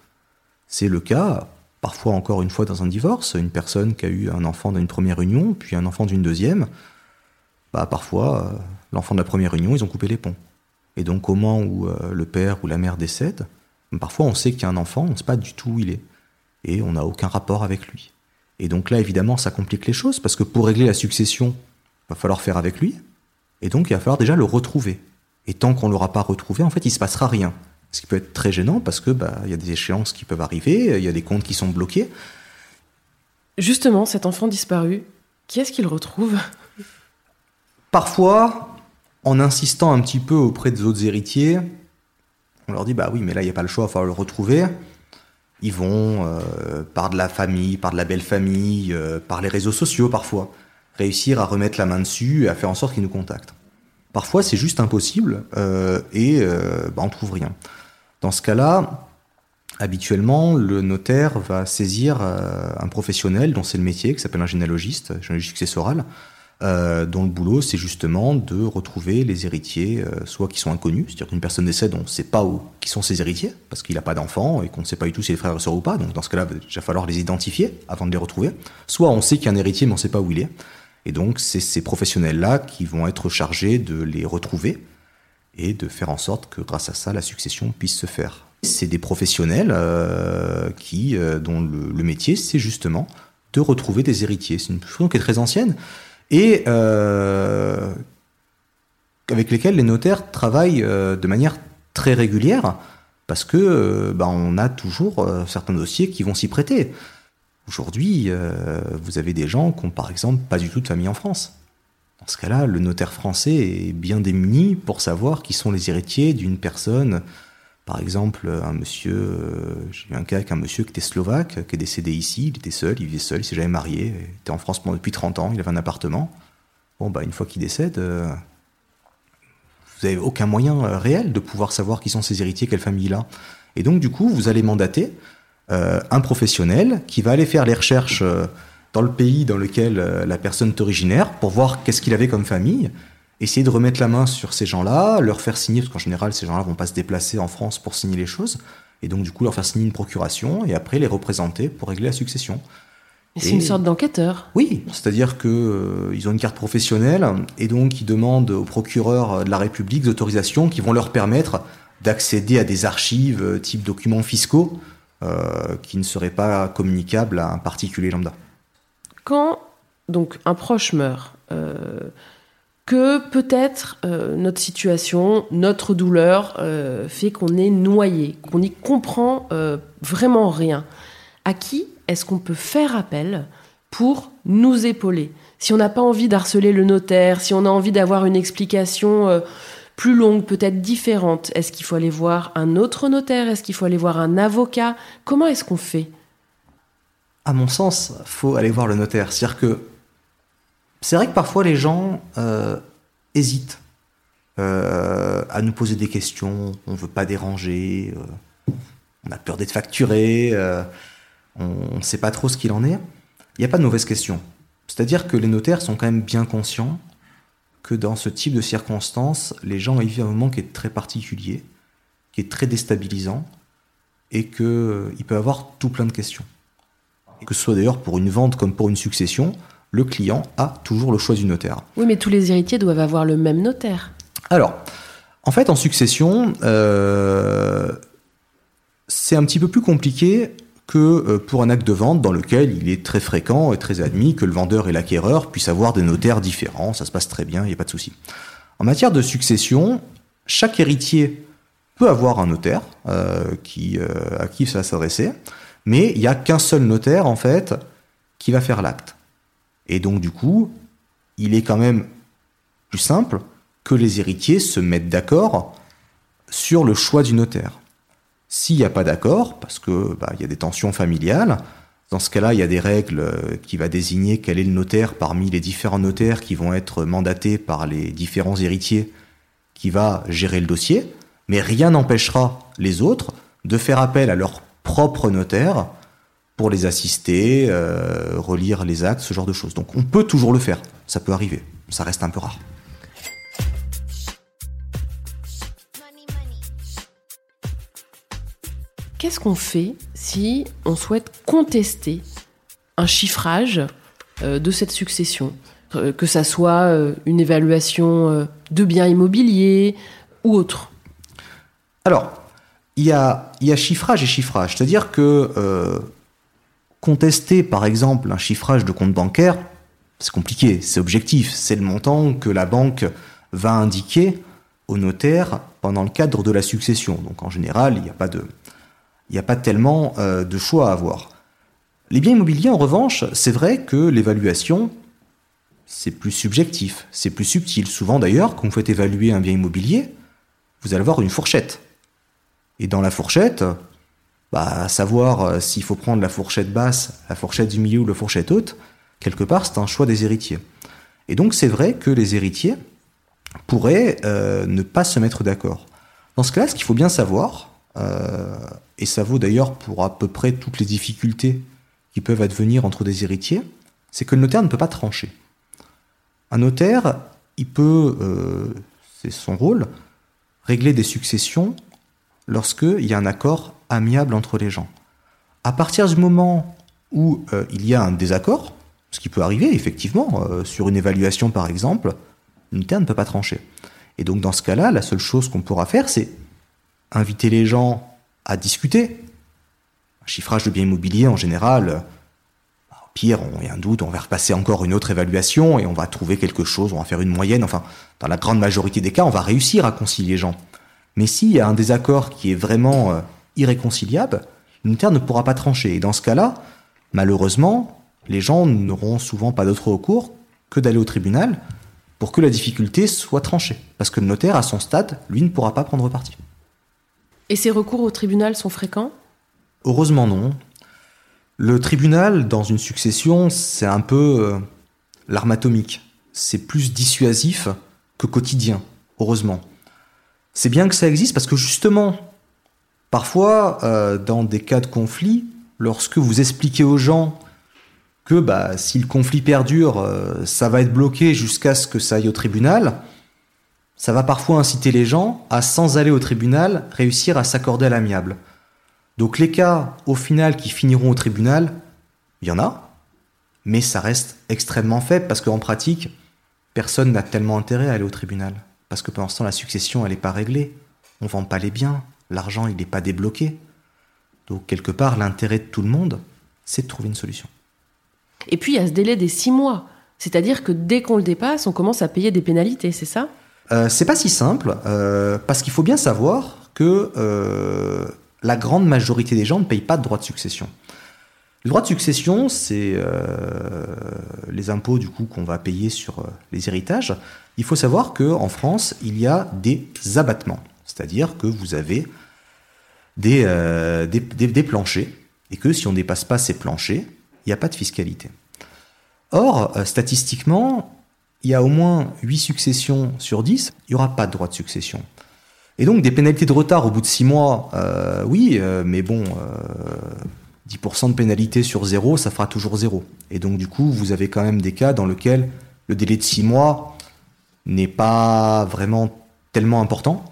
C'est le cas, parfois encore une fois dans un divorce, une personne qui a eu un enfant d'une première union, puis un enfant d'une deuxième, bah parfois, euh, l'enfant de la première union, ils ont coupé les ponts. Et donc au moment où euh, le père ou la mère décède, parfois on sait qu'il y a un enfant, on ne sait pas du tout où il est. Et on n'a aucun rapport avec lui. Et donc là, évidemment, ça complique les choses, parce que pour régler la succession, il va falloir faire avec lui, et donc il va falloir déjà le retrouver. Et tant qu'on ne l'aura pas retrouvé, en fait, il ne se passera rien. Ce qui peut être très gênant parce que bah, il y a des échéances qui peuvent arriver, il y a des comptes qui sont bloqués. Justement, cet enfant disparu, qui est-ce qu'il retrouve? Parfois, en insistant un petit peu auprès des autres héritiers, on leur dit bah oui, mais là il n'y a pas le choix, il va falloir le retrouver. Ils vont, euh, par de la famille, par de la belle famille, euh, par les réseaux sociaux parfois, réussir à remettre la main dessus et à faire en sorte qu'ils nous contactent. Parfois, c'est juste impossible euh, et bah, on trouve rien. Dans ce cas-là, habituellement, le notaire va saisir euh, un professionnel dont c'est le métier, qui s'appelle un généalogiste, généalogiste successoral, euh, dont le boulot, c'est justement de retrouver les héritiers, euh, soit qui sont inconnus, c'est-à-dire qu'une personne décède, on ne sait pas où, qui sont ses héritiers, parce qu'il n'a pas d'enfant et qu'on ne sait pas du tout si les frères et ou pas, donc dans ce cas-là, il va falloir les identifier avant de les retrouver. Soit on sait qu'il y a un héritier, mais on ne sait pas où il est. Et donc, c'est ces professionnels-là qui vont être chargés de les retrouver et de faire en sorte que grâce à ça, la succession puisse se faire. C'est des professionnels euh, qui, euh, dont le, métier, c'est justement de retrouver des héritiers. C'est une fonction qui est très ancienne et euh, avec lesquels les notaires travaillent de manière très régulière parce que bah, on a toujours certains dossiers qui vont s'y prêter. Aujourd'hui, vous avez des gens qui ont par exemple pas du tout de famille en France. Dans ce cas-là, le notaire français est bien démuni pour savoir qui sont les héritiers d'une personne. Par exemple, un monsieur, euh, j'ai eu un cas avec un monsieur qui était slovaque, qui est décédé ici, il était seul, il vivait seul, il s'est jamais marié, il était en France depuis 30 ans, il avait un appartement. Bon, bah, une fois qu'il décède, euh, vous n'avez aucun moyen euh, réel de pouvoir savoir qui sont ses héritiers, quelle famille il a. Et donc, du coup, vous allez mandater un professionnel qui va aller faire les recherches dans le pays dans lequel euh, la personne est originaire pour voir qu'est-ce qu'il avait comme famille, essayer de remettre la main sur ces gens-là, leur faire signer, parce qu'en général, ces gens-là vont pas se déplacer en France pour signer les choses, et donc du coup leur faire signer une procuration, et après les représenter pour régler la succession. C'est une sorte d'enquêteur. Oui, c'est-à-dire que euh, ils ont une carte professionnelle et donc ils demandent au procureur de la République des autorisations qui vont leur permettre d'accéder à des archives euh, type documents fiscaux qui ne seraient pas communicables à un particulier lambda quand donc un proche meurt, euh, que peut-être euh, notre situation, notre douleur euh, fait qu'on est noyé, qu'on n'y comprend vraiment rien. À qui est-ce qu'on peut faire appel pour nous épauler? Si on n'a pas envie d'harceler le notaire, si on a envie d'avoir une explication plus longue, peut-être différente, est-ce qu'il faut aller voir un autre notaire? Est-ce qu'il faut aller voir un avocat? Comment est-ce qu'on fait? À mon sens, faut aller voir le notaire. C'est-à-dire que c'est vrai que parfois les gens euh, hésitent euh, à nous poser des questions. On veut pas déranger. euh, on a peur d'être facturé. on ne sait pas trop ce qu'il en est. Il n'y a pas de mauvaise question. C'est-à-dire que les notaires sont quand même bien conscients que dans ce type de circonstances, les gens vivent un moment qui est très particulier, qui est très déstabilisant, et qu'il peut avoir tout plein de questions. Et que ce soit d'ailleurs pour une vente comme pour une succession, le client a toujours le choix du notaire. Oui, mais tous les héritiers doivent avoir le même notaire. Alors, en fait, en succession, euh, c'est un petit peu plus compliqué que euh, pour un acte de vente dans lequel il est très fréquent et très admis que le vendeur et l'acquéreur puissent avoir des notaires différents, ça se passe très bien, il n'y a pas de souci. En matière de succession, chaque héritier peut avoir un notaire euh, euh, à qui ça va s'adresser, mais il n'y a qu'un seul notaire, en fait, qui va faire l'acte. Et donc, du coup, il est quand même plus simple que les héritiers se mettent d'accord sur le choix du notaire. S'il n'y a pas d'accord, parce que bah, il y a des tensions familiales, dans ce cas-là, il y a des règles euh, qui va désigner quel est le notaire parmi les différents notaires qui vont être mandatés par les différents héritiers qui va gérer le dossier, mais rien n'empêchera les autres de faire appel à leur propre notaire pour les assister, euh, relire les actes, ce genre de choses. Donc on peut toujours le faire, ça peut arriver, ça reste un peu rare. Qu'est-ce qu'on fait si on souhaite contester un chiffrage euh, de cette succession? Euh, Que ça soit euh, une évaluation de biens immobiliers ou autre? Alors, il y a, chiffrage et chiffrage. C'est-à-dire que contester, par exemple, un chiffrage de compte bancaire, c'est compliqué, c'est objectif. C'est le montant que la banque va indiquer au notaire pendant le cadre de la succession. Donc, en général, il n'y a pas de, il n'y a pas tellement euh, de choix à avoir. Les biens immobiliers, en revanche, c'est vrai que l'évaluation, c'est plus subjectif, c'est plus subtil. Souvent, d'ailleurs, quand vous faites évaluer un bien immobilier, vous allez avoir une fourchette. Et dans la fourchette, bah, savoir euh, s'il faut prendre la fourchette basse, la fourchette du milieu ou la fourchette haute, quelque part, c'est un choix des héritiers. Et donc, c'est vrai que les héritiers pourraient euh, ne pas se mettre d'accord. Dans ce cas-là, ce qu'il faut bien savoir, et ça vaut d'ailleurs pour à peu près toutes les difficultés qui peuvent advenir entre des héritiers, c'est que le notaire ne peut pas trancher. Un notaire, il peut, euh, c'est son rôle, régler des successions lorsqu'il y a un accord amiable entre les gens. À partir du moment où euh, il y a un désaccord, ce qui peut arriver effectivement, euh, sur une évaluation par exemple, le notaire ne peut pas trancher. Et donc dans ce cas-là, la seule chose qu'on pourra faire, c'est inviter les gens à discuter. Un chiffrage de biens immobiliers en général, euh, au pire, on- y a un doute, on va repasser encore une autre évaluation et on va trouver quelque chose, on va faire une moyenne. Enfin, dans la grande majorité des cas, on va réussir à concilier les gens. Mais s'il y a un désaccord qui est vraiment euh, irréconciliable, le notaire ne pourra pas trancher. Et dans ce cas-là, malheureusement, les gens n'auront souvent pas d'autre recours que d'aller au tribunal pour que la difficulté soit tranchée. Parce que le notaire, à son stade, lui, ne pourra pas prendre parti. Et ces recours au tribunal sont fréquents Heureusement non. Le tribunal, dans une succession, c'est un peu euh, l'arme atomique. C'est plus dissuasif que quotidien, heureusement. C'est bien que ça existe parce que justement, parfois, euh, dans des cas de conflit, lorsque vous expliquez aux gens que bah, si le conflit perdure, euh, ça va être bloqué jusqu'à ce que ça aille au tribunal, ça va parfois inciter les gens à, sans aller au tribunal, réussir à s'accorder à l'amiable. Donc les cas, au final, qui finiront au tribunal, il y en a, mais ça reste extrêmement faible parce qu'en pratique, personne n'a tellement intérêt à aller au tribunal. Parce que pendant ce temps, la succession, elle n'est pas réglée. On vend pas les biens, l'argent, il n'est pas débloqué. Donc quelque part, l'intérêt de tout le monde, c'est de trouver une solution. Et puis il y a ce délai des six mois. C'est-à-dire que dès qu'on le dépasse, on commence à payer des pénalités, c'est ça? Euh, c'est pas si simple, euh, parce qu'il faut bien savoir que euh, la grande majorité des gens ne payent pas de droit de succession. Le droit de succession, c'est les impôts du coup qu'on va payer sur les héritages. Il faut savoir que en France, il y a des abattements, c'est-à-dire que vous avez des, des, des- des planchers et que si on ne dépasse pas ces planchers, il n'y a pas de fiscalité. Or, statistiquement, il y a au moins 8 successions sur 10, il n'y aura pas de droit de succession. Et donc des pénalités de retard au bout de 6 mois, euh, oui, euh, mais bon, 10% de pénalité sur 0, ça fera toujours 0. Et donc du coup, vous avez quand même des cas dans lesquels le délai de 6 mois n'est pas vraiment tellement important.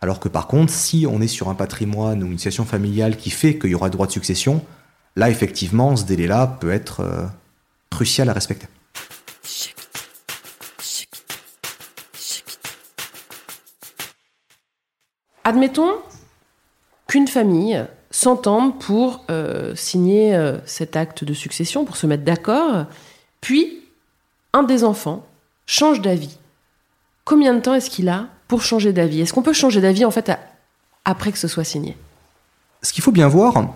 Alors que par contre, si on est sur un patrimoine ou une situation familiale qui fait qu'il y aura droit de succession, là effectivement, ce délai-là peut être crucial à respecter. Admettons qu'une famille s'entende pour euh, signer euh, cet acte de succession, pour se mettre d'accord, puis un des enfants change d'avis. Combien de temps est-ce qu'il a pour changer d'avis? Est-ce qu'on peut changer d'avis en fait après que ce soit signé? Ce qu'il faut bien voir,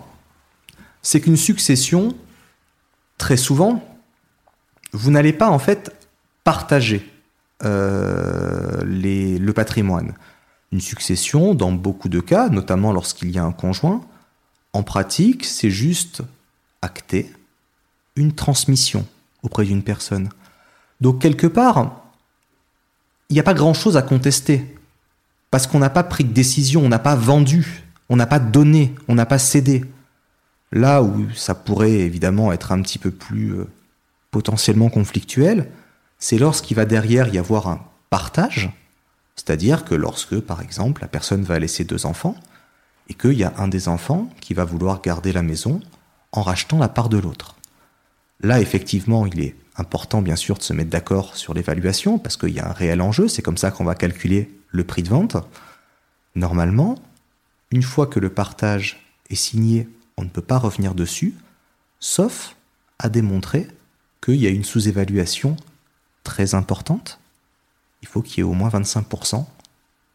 c'est qu'une succession, très souvent, vous n'allez pas en fait partager euh, le patrimoine. Une succession, dans beaucoup de cas, notamment lorsqu'il y a un conjoint, en pratique, c'est juste acter une transmission auprès d'une personne. Donc quelque part, il n'y a pas grand-chose à contester, parce qu'on n'a pas pris de décision, on n'a pas vendu, on n'a pas donné, on n'a pas cédé. Là où ça pourrait évidemment être un petit peu plus euh, potentiellement conflictuel, c'est lorsqu'il va derrière y avoir un partage, c'est-à-dire que lorsque, par exemple, la personne va laisser deux enfants, et qu'il y a un des enfants qui va vouloir garder la maison en rachetant la part de l'autre. Là, effectivement, il est important, bien sûr, de se mettre d'accord sur l'évaluation, parce qu'il y a un réel enjeu, c'est comme ça qu'on va calculer le prix de vente. Normalement, une fois que le partage est signé, on ne peut pas revenir dessus, sauf à démontrer qu'il y a une sous-évaluation très importante, il faut qu'il y ait au moins 25%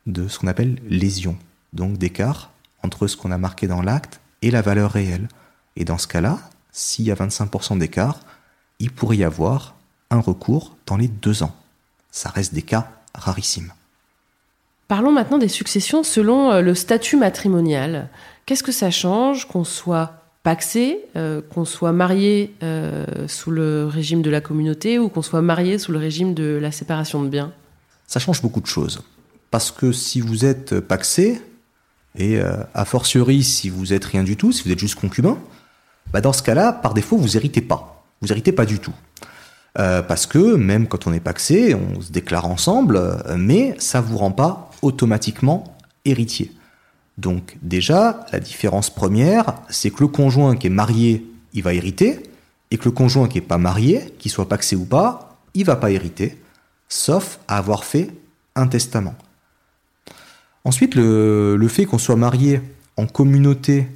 de ce qu'on appelle lésion, donc d'écart entre ce qu'on a marqué dans l'acte et la valeur réelle. Et dans ce cas-là, s'il y a 25% d'écart, il pourrait y avoir un recours dans les deux ans. Ça reste des cas rarissimes. Parlons maintenant des successions selon euh, le statut matrimonial. Qu'est-ce que ça change qu'on soit paxé, euh, qu'on soit marié euh, sous le régime de la communauté ou qu'on soit marié sous le régime de la séparation de biens? Ça change beaucoup de choses. Parce que si vous êtes paxé, et euh, a fortiori si vous êtes rien du tout, si vous êtes juste concubin, bah dans ce cas-là, par défaut, vous héritez pas. Vous héritez pas du tout. parce que même quand on est paxé, on se déclare ensemble, mais ça vous rend pas automatiquement héritier. Donc déjà, la différence première, c'est que le conjoint qui est marié, il va hériter, et que le conjoint qui n'est pas marié, qu'il soit paxé ou pas, il va pas hériter, sauf à avoir fait un testament. Ensuite, le, fait qu'on soit marié en communauté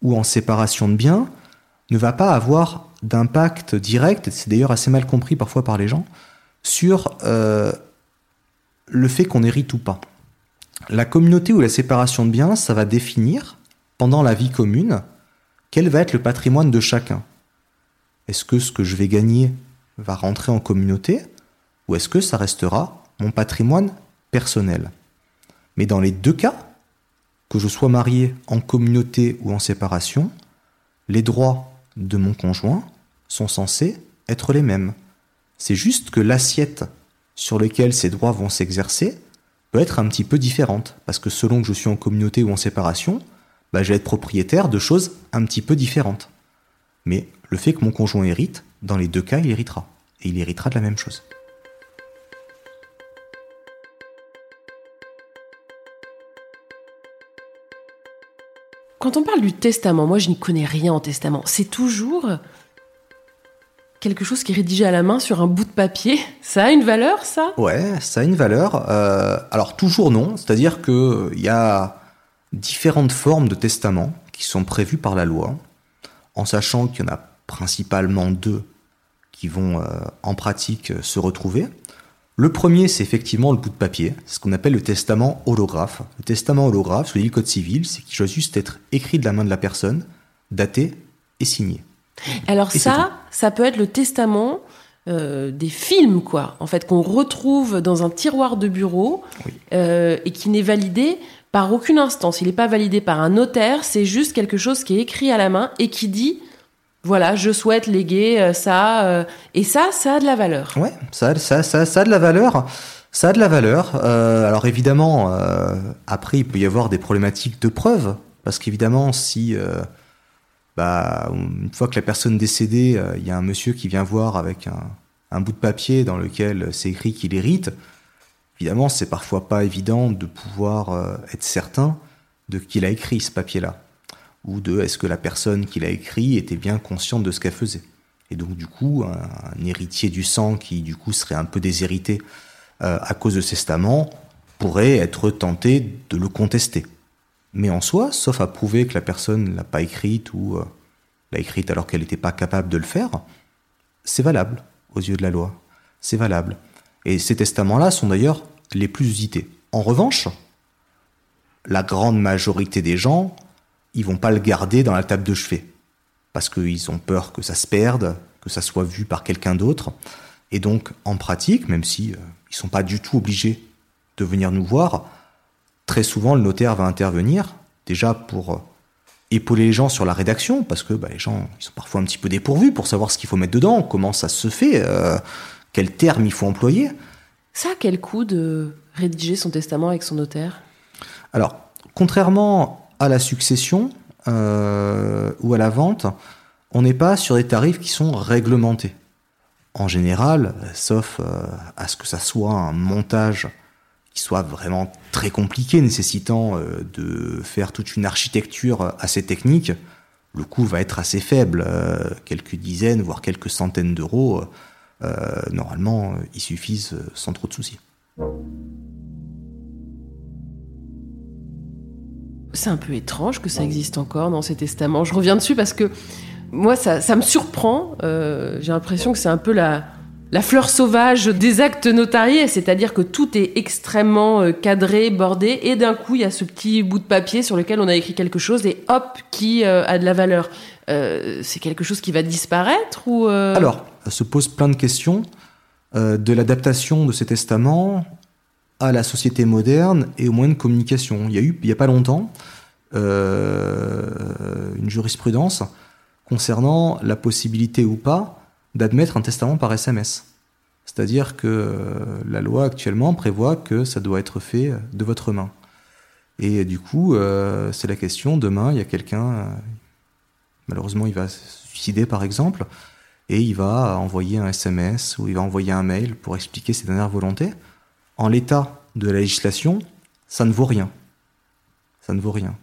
ou en séparation de biens ne va pas avoir d'impact direct, c'est d'ailleurs assez mal compris parfois par les gens, sur euh, le fait qu'on hérite ou pas. La communauté ou la séparation de biens, ça va définir, pendant la vie commune, quel va être le patrimoine de chacun. Est-ce que ce que je vais gagner va rentrer en communauté? Ou est-ce que ça restera mon patrimoine personnel? Mais dans les deux cas, que je sois marié en communauté ou en séparation, les droits de mon conjoint sont censés être les mêmes. C'est juste que l'assiette sur laquelle ces droits vont s'exercer peut être un petit peu différente, parce que selon que je suis en communauté ou en séparation, bah, je vais être propriétaire de choses un petit peu différentes. Mais le fait que mon conjoint hérite, dans les deux cas, il héritera. Et il héritera de la même chose. Quand on parle du testament, moi je n'y connais rien en testament. C'est toujours quelque chose qui est rédigé à la main sur un bout de papier. Ça a une valeur, ça? Ouais, ça a une valeur. Euh, alors toujours non, c'est-à-dire qu'il euh, y a différentes formes de testament qui sont prévues par la loi, en sachant qu'il y en a principalement deux qui vont euh, en pratique se retrouver. Le premier, c'est effectivement le bout de papier, ce qu'on appelle le testament holographe. Le testament holographe, sous le code civil, c'est qu'il doit juste être écrit de la main de la personne, daté et signé. Alors ça, ça peut être le testament euh, des films, quoi, en fait, qu'on retrouve dans un tiroir de bureau euh, et qui n'est validé par aucune instance. Il n'est pas validé par un notaire, c'est juste quelque chose qui est écrit à la main et qui dit voilà, je souhaite léguer ça, et ça, ça a de la valeur. Ouais, ça, a de la valeur. Ça a de la valeur. alors évidemment, après, il peut y avoir des problématiques de preuve, parce qu'évidemment, si bah, une fois que la personne décédée, il y a un monsieur qui vient voir avec un, bout de papier dans lequel c'est écrit qu'il hérite, évidemment, c'est parfois pas évident de pouvoir euh, être certain de qui a écrit ce papier-là, ou de est-ce que la personne qui l'a écrit était bien consciente de ce qu'elle faisait? Et donc, du coup, un, héritier du sang qui, du coup, serait un peu déshérité euh, à cause de ce testament pourrait être tenté de le contester. Mais en soi, sauf à prouver que la personne l'a pas écrite ou euh, l'a écrite alors qu'elle n'était pas capable de le faire, c'est valable aux yeux de la loi. C'est valable. Et ces testaments-là sont d'ailleurs les plus usités. En revanche, la grande majorité des gens, ils vont pas le garder dans la table de chevet. Parce qu'ils ont peur que ça se perde, que ça soit vu par quelqu'un d'autre. Et donc, en pratique, même si euh, ils sont pas du tout obligés de venir nous voir, très souvent le notaire va intervenir, déjà pour euh, épauler les gens sur la rédaction, parce que bah, les gens ils sont parfois un petit peu dépourvus pour savoir ce qu'il faut mettre dedans, comment ça se fait, euh, quels termes il faut employer. Ça a quel coût de rédiger son testament avec son notaire? Alors, contrairement à la succession euh, ou à la vente, on n'est pas sur des tarifs qui sont réglementés. En général, sauf euh, à ce que ça soit un montage qui soit vraiment très compliqué, nécessitant euh, de faire toute une architecture assez technique, le coût va être assez faible, quelques dizaines, voire quelques centaines d'euros. Normalement, ils suffisent sans trop de soucis. C'est un peu étrange que ça existe encore dans ces testaments. Je reviens dessus parce que moi, ça, ça me surprend. J'ai l'impression que c'est un peu la, la fleur sauvage des actes notariés, c'est-à-dire que tout est extrêmement euh, cadré, bordé, et d'un coup il y a ce petit bout de papier sur lequel on a écrit quelque chose et hop, qui euh, a de la valeur. Euh, c'est quelque chose qui va disparaître ou Alors, se pose plein de questions de l'adaptation de ces testaments à la société moderne et aux moyens de communication. Il y a eu, il n'y a pas longtemps, une jurisprudence concernant la possibilité ou pas d'admettre un testament par SMS. C'est-à-dire que euh, la loi actuellement prévoit que ça doit être fait de votre main. Et du coup, euh, c'est la question, demain, il y a quelqu'un, euh, malheureusement, il va se suicider par exemple, et il va envoyer un SMS ou il va envoyer un mail pour expliquer ses dernières volontés. En l'état de la législation, ça ne vaut rien. Ça ne vaut rien.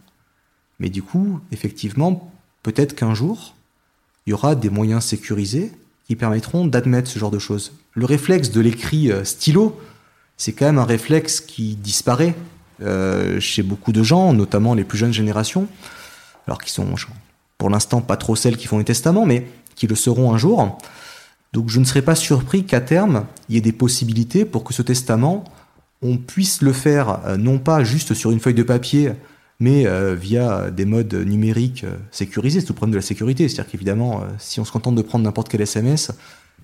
Mais du coup, effectivement, peut-être qu'un jour, il y aura des moyens sécurisés qui permettront d'admettre ce genre de choses. Le réflexe de l'écrit euh, stylo, c'est quand même un réflexe qui disparaît euh, chez beaucoup de gens, notamment les plus jeunes générations, alors qui sont pour l'instant pas trop celles qui font les testaments, mais qui le seront un jour. Donc je ne serais pas surpris qu'à terme, il y ait des possibilités pour que ce testament, on puisse le faire euh, non pas juste sur une feuille de papier, mais euh, via des modes numériques euh, sécurisés. C'est tout le problème de la sécurité. C'est-à-dire qu'évidemment, si on se contente de prendre n'importe quel SMS,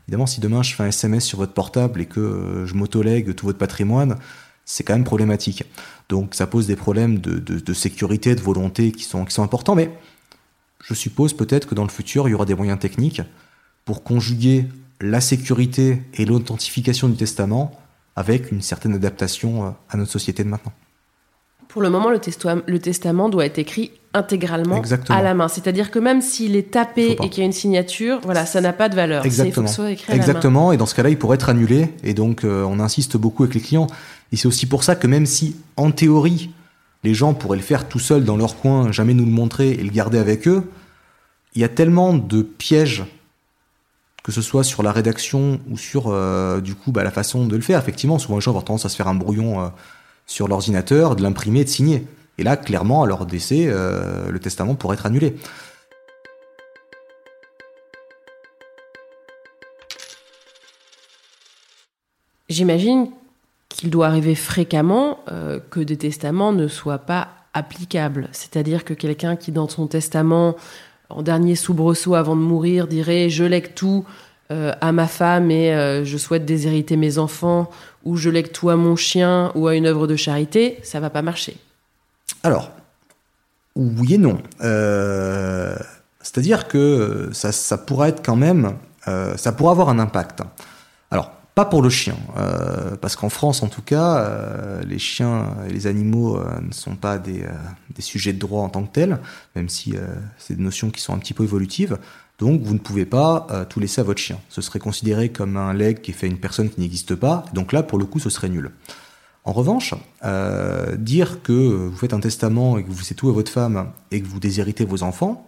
évidemment, si demain je fais un SMS sur votre portable et que je m'autolègue tout votre patrimoine, c'est quand même problématique. Donc ça pose des problèmes de, de, sécurité, de volonté qui sont importants, mais je suppose peut-être que dans le futur, il y aura des moyens techniques pour conjuguer la sécurité et l'authentification du testament avec une certaine adaptation à notre société de maintenant. Pour le moment, le, le, testament doit être écrit intégralement à la main. C'est-à-dire que même s'il est tapé et qu'il y a une signature, voilà, ça n'a pas de valeur. Exactement. Exactement. Et dans ce cas-là, il pourrait être annulé. Et donc, euh, on insiste beaucoup avec les clients. Et c'est aussi pour ça que même si, en théorie, les gens pourraient le faire tout seuls dans leur coin, jamais nous le montrer et le garder avec eux, il y a tellement de pièges que ce soit sur la rédaction ou sur euh, du coup bah, la façon de le faire. Effectivement, souvent les gens ont tendance à se faire un brouillon euh, sur l'ordinateur, de l'imprimer et de signer. Et là, clairement, à leur décès, euh, le testament pourrait être annulé. J'imagine qu'il doit arriver fréquemment que des testaments ne soient pas applicables. C'est-à-dire que quelqu'un qui, dans son testament, en dernier soubresaut avant de mourir, dirait Je lègue tout euh, à ma femme et je souhaite déshériter mes enfants ou je lègue tout à mon chien ou à une œuvre de charité, ça va pas marcher. Alors, oui et non. Euh, C'est-à-dire que ça, ça pourrait être quand même, ça pourrait avoir un impact. Pas pour le chien, euh, parce qu'en France, en tout cas, euh, les chiens et les animaux euh, ne sont pas des, des, sujets de droit en tant que tels, même si c'est des notions qui sont un petit peu évolutives. Donc, vous ne pouvez pas tout laisser à votre chien. Ce serait considéré comme un leg qui est fait à une personne qui n'existe pas. Donc là, pour le coup, ce serait nul. En revanche, dire que vous faites un testament et que vous laissez tout à votre femme et que vous déshéritez vos enfants,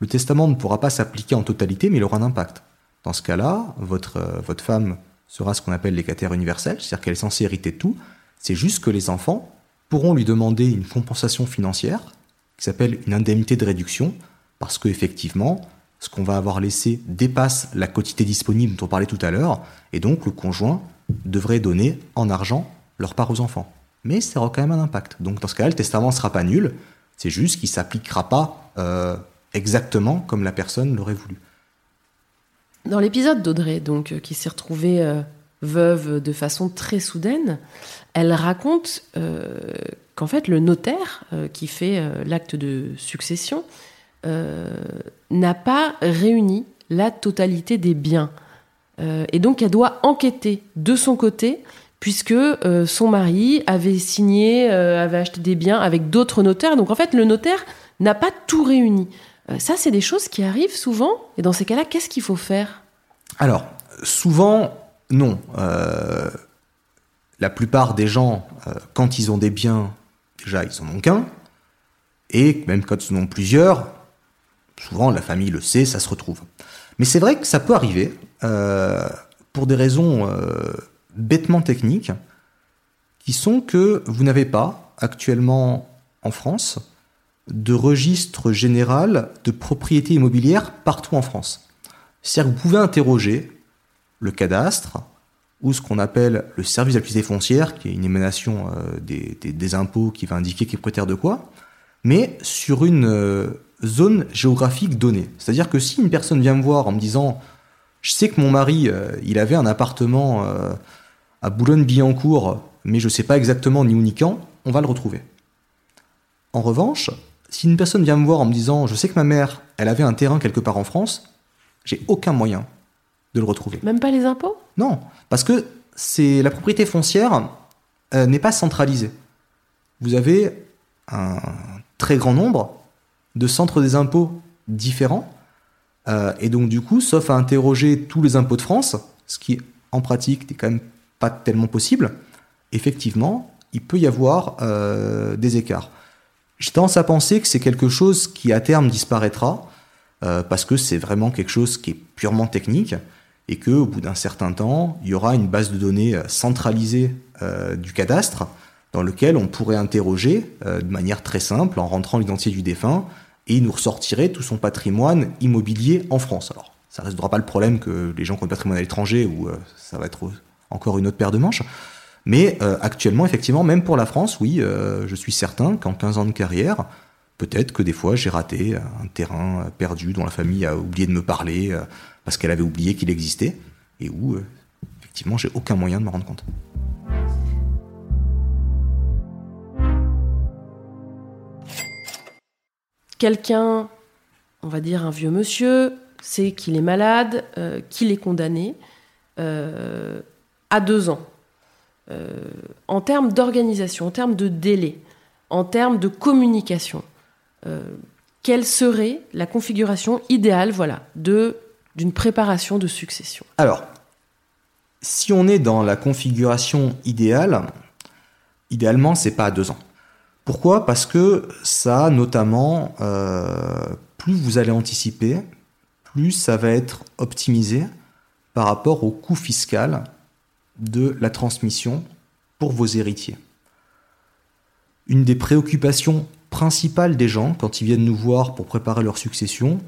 le testament ne pourra pas s'appliquer en totalité, mais il aura un impact. Dans ce cas-là, votre, votre femme sera ce qu'on appelle l'écataire universel, c'est-à-dire qu'elle est censée hériter tout. C'est juste que les enfants pourront lui demander une compensation financière qui s'appelle une indemnité de réduction, parce qu'effectivement, ce qu'on va avoir laissé dépasse la quotité disponible dont on parlait tout à l'heure, et donc le conjoint devrait donner en argent leur part aux enfants. Mais ça aura quand même un impact. Donc dans ce cas-là, le testament ne sera pas nul, c'est juste qu'il ne s'appliquera pas euh, exactement comme la personne l'aurait voulu. Dans l'épisode d'Audrey, donc, euh, qui s'est retrouvée euh, veuve de façon très soudaine, elle raconte euh, qu'en fait, le notaire qui fait l'acte de succession n'a pas réuni la totalité des biens. et donc, elle doit enquêter de son côté puisque son mari avait signé, avait acheté des biens avec d'autres notaires. Donc en fait, le notaire n'a pas tout réuni. Euh, ça, c'est des choses qui arrivent souvent. Et dans ces cas-là, qu'est-ce qu'il faut faire? Alors, souvent, non. Euh, la plupart des gens, euh, quand ils ont des biens, déjà, ils en ont qu'un. Et même quand ils en ont plusieurs, souvent la famille le sait, ça se retrouve. Mais c'est vrai que ça peut arriver, pour des raisons bêtement techniques, qui sont que vous n'avez pas actuellement en France de registre général de propriété immobilière partout en France. C'est-à-dire que vous pouvez interroger le cadastre ou ce qu'on appelle le service d'activité foncière, qui est une émanation euh, des, impôts qui va indiquer qui est propriétaire de quoi, mais sur une euh, zone géographique donnée. C'est-à-dire que si une personne vient me voir en me disant je sais que mon mari, euh, il avait un appartement à Boulogne-Billancourt, mais je ne sais pas exactement ni où ni quand, on va le retrouver. En revanche, si une personne vient me voir en me disant je sais que ma mère, elle avait un terrain quelque part en France, j'ai aucun moyen de le retrouver. Même pas les impôts? Non, parce que c'est la propriété foncière euh, n'est pas centralisée. Vous avez un très grand nombre de centres des impôts différents, euh, et donc du coup, sauf à interroger tous les impôts de France, ce qui en pratique n'est quand même pas tellement possible, effectivement, il peut y avoir euh, des écarts. J'ai tendance à penser que c'est quelque chose qui à terme disparaîtra, euh, parce que c'est vraiment quelque chose qui est purement technique, et que au bout d'un certain temps, il y aura une base de données euh, centralisée euh, du cadastre, dans lequel on pourrait interroger de manière très simple, en rentrant l'identité du défunt, et il nous ressortirait tout son patrimoine immobilier en France. Alors, ça ne résoudra pas le problème que les gens qui ont du patrimoine à l'étranger, ou ça va être encore une autre paire de manches, mais euh, actuellement, effectivement, même pour la France, oui, euh, je suis certain qu'en 15 ans de carrière, peut-être que des fois j'ai raté un terrain perdu dont la famille a oublié de me parler euh, parce qu'elle avait oublié qu'il existait et où, effectivement, j'ai aucun moyen de me rendre compte. Quelqu'un, on va dire un vieux monsieur, sait qu'il est malade, qu'il est condamné à deux ans en termes d'organisation, en termes de délai, en termes de communication, euh, quelle serait la configuration idéale voilà, de, d'une préparation de succession? Alors, si on est dans la configuration idéale, idéalement, c'est pas à deux ans. Pourquoi? Parce que ça, notamment, euh, plus vous allez anticiper, plus ça va être optimisé par rapport au coût fiscal de la transmission pour vos héritiers. Une des préoccupations principales des gens quand ils viennent nous voir pour préparer leur succession,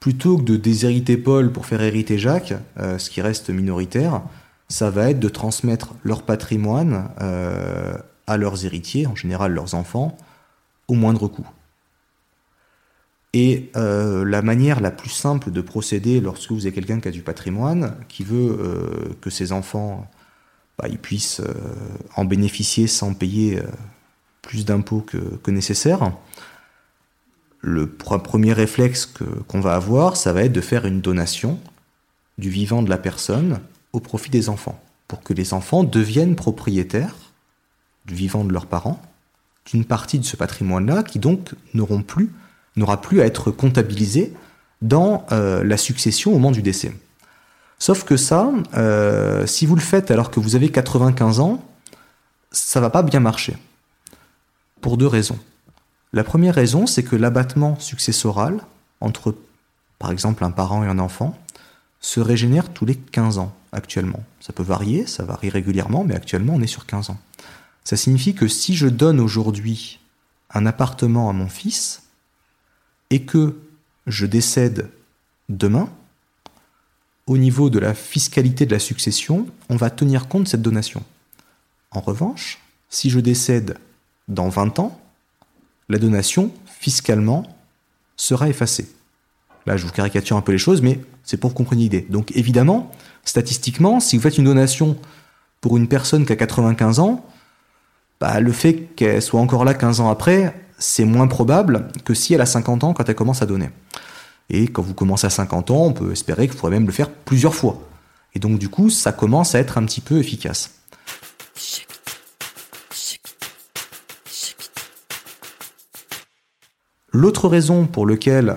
plutôt que de déshériter Paul pour faire hériter Jacques, euh, ce qui reste minoritaire, ça va être de transmettre leur patrimoine euh, à leurs héritiers, en général leurs enfants, au moindre coût. Et euh, la manière la plus simple de procéder lorsque vous avez quelqu'un qui a du patrimoine, qui veut euh, que ses enfants bah, puissent euh, en bénéficier sans payer plus d'impôts que, nécessaire, le premier réflexe qu'on va avoir, ça va être de faire une donation du vivant de la personne au profit des enfants, pour que les enfants deviennent propriétaires du vivant de leurs parents, d'une partie de ce patrimoine-là, qui donc n'auront plus, n'aura plus à être comptabilisé dans euh, la succession au moment du décès. Sauf que ça, euh, si vous le faites alors que vous avez 95 ans, ça va pas bien marcher. Pour deux raisons. La première raison, c'est que l'abattement successoral entre, par exemple, un parent et un enfant, se régénère tous les 15 ans actuellement. Ça peut varier, ça varie régulièrement, mais actuellement on est sur 15 ans. Ça signifie que si je donne aujourd'hui un appartement à mon fils et que je décède demain, au niveau de la fiscalité de la succession, on va tenir compte de cette donation. En revanche, si je décède dans 20 ans, la donation, fiscalement, sera effacée. Là, je vous caricature un peu les choses, mais c'est pour compreniez l'idée. Donc évidemment, statistiquement, si vous faites une donation pour une personne qui a 95 ans, bah, le fait qu'elle soit encore là 15 ans après, c'est moins probable que si elle a 50 ans quand elle commence à donner. Et quand vous commencez à 50 ans, on peut espérer que vous pourrez même le faire plusieurs fois. Et donc du coup, ça commence à être un petit peu efficace. L'autre raison pour laquelle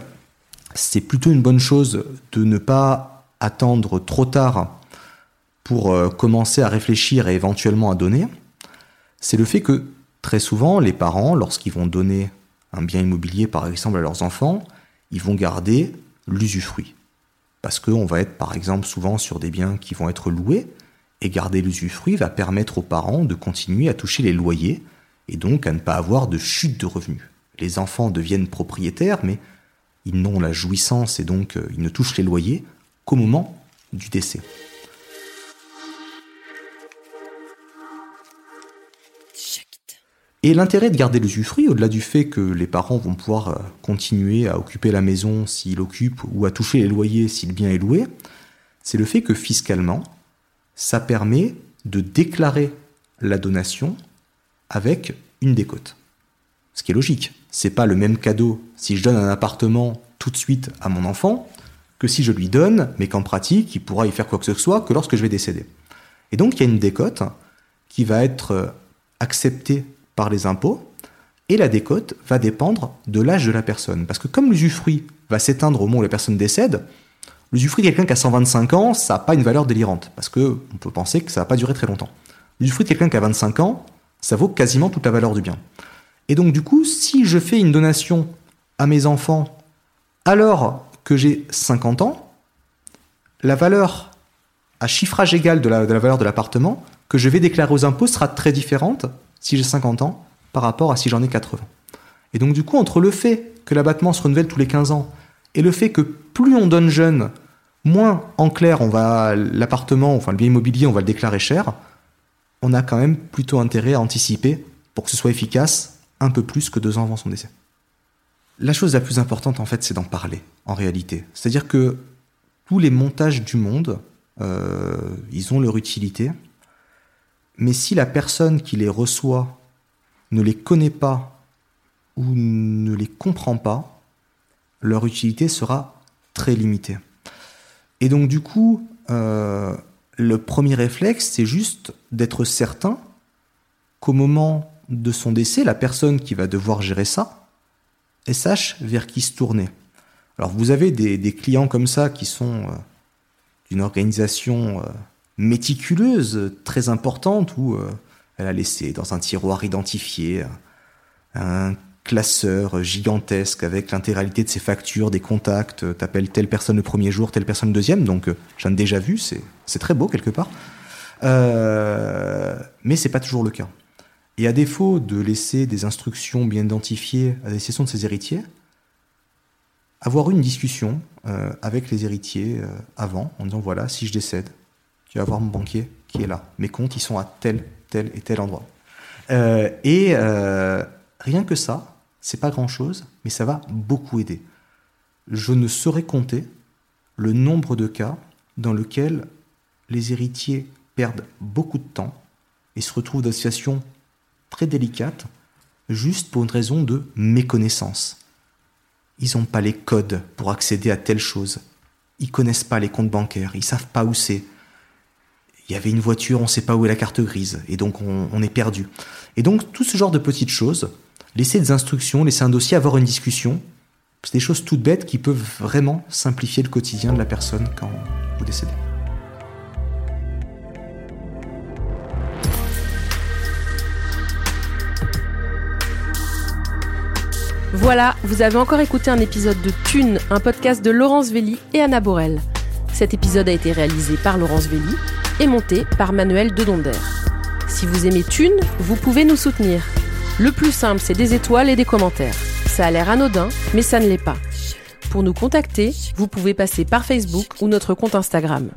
c'est plutôt une bonne chose de ne pas attendre trop tard pour euh, commencer à réfléchir et éventuellement à donner, c'est le fait que très souvent les parents, lorsqu'ils vont donner un bien immobilier par exemple à leurs enfants, ils vont garder l'usufruit. Parce qu'on va être par exemple souvent sur des biens qui vont être loués, et garder l'usufruit va permettre aux parents de continuer à toucher les loyers, et donc à ne pas avoir de chute de revenus. Les enfants deviennent propriétaires, mais ils n'ont la jouissance et donc euh, ils ne touchent les loyers qu'au moment du décès. Et l'intérêt de garder l'usufruit, au-delà du fait que les parents vont pouvoir euh, continuer à occuper la maison s'ils l'occupent ou à toucher les loyers si le bien est loué, c'est le fait que fiscalement, ça permet de déclarer la donation avec une décote. Ce qui est logique. C'est pas le même cadeau si je donne un appartement tout de suite à mon enfant que si je lui donne, mais qu'en pratique, il pourra y faire quoi que ce soit que lorsque je vais décéder. Et donc, il y a une décote qui va être euh, acceptée les impôts, et la décote va dépendre de l'âge de la personne. Parce que comme l'usufruit va s'éteindre au moment où la personne décède, l'usufruit de quelqu'un qui a 125 ans, ça n'a pas une valeur délirante, parce que on peut penser que ça va pas durer très longtemps. L'usufruit de quelqu'un qui a 25 ans, ça vaut quasiment toute la valeur du bien. Et donc du coup, si je fais une donation à mes enfants alors que j'ai 50 ans, la valeur à chiffrage égal de la valeur de l'appartement que je vais déclarer aux impôts sera très différente si j'ai 50 ans par rapport à si j'en ai 80. Et donc du coup, entre le fait que l'abattement se renouvelle tous les 15 ans et le fait que plus on donne jeune, moins en clair on va l'appartement, enfin le bien immobilier, on va le déclarer cher, on a quand même plutôt intérêt à anticiper pour que ce soit efficace un peu plus que deux ans avant son décès. La chose la plus importante en fait, c'est d'en parler en réalité. C'est-à-dire que tous les montages du monde, euh, ils ont leur utilité, mais si la personne qui les reçoit ne les connaît pas ou ne les comprend pas, leur utilité sera très limitée. Et donc du coup, euh, le premier réflexe, c'est juste d'être certain qu'au moment de son décès, la personne qui va devoir gérer ça, elle sache vers qui se tourner. Alors vous avez des, clients comme ça qui sont euh, d'une organisation euh, méticuleuse, très importante, où euh, elle a laissé dans un tiroir identifié un classeur gigantesque avec l'intégralité de ses factures, des contacts, t'appelles telle personne le premier jour, telle personne le deuxième, donc euh, j'en ai déjà vu, c'est très beau quelque part. Euh, mais c'est pas toujours le cas. Et à défaut de laisser des instructions bien identifiées à destination de ses héritiers, avoir une discussion euh, avec les héritiers avant, en disant voilà, si je décède, tu vas voir mon banquier qui est là. Mes comptes, ils sont à tel, tel et tel endroit. Euh, et euh, rien que ça, c'est pas grand chose, mais ça va beaucoup aider. Je ne saurais compter le nombre de cas dans lesquels les héritiers perdent beaucoup de temps et se retrouvent dans des situations très délicates juste pour une raison de méconnaissance. ils n'ont pas les codes pour accéder à telle chose. Ils connaissent pas les comptes bancaires, ils savent pas où c'est. Il y avait une voiture, on ne sait pas où est la carte grise, et donc on, est perdu. Et donc tout ce genre de petites choses, laisser des instructions, laisser un dossier, avoir une discussion, c'est des choses toutes bêtes qui peuvent vraiment simplifier le quotidien de la personne quand vous décédez. Voilà, vous avez encore écouté un épisode de Thune, un podcast de Laurence Velli et Anna Borel. Cet épisode a été réalisé par Laurence Velli et monté par Manuel Dedonder. Si vous aimez Thune, vous pouvez nous soutenir. Le plus simple, c'est des étoiles et des commentaires. Ça a l'air anodin, mais ça ne l'est pas. Pour nous contacter, vous pouvez passer par Facebook ou notre compte Instagram.